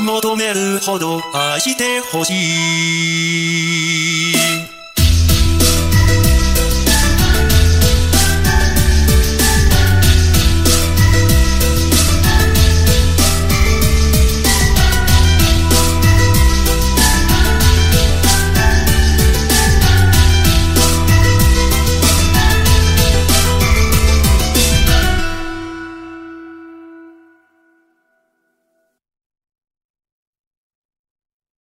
求めるほど愛してほしい。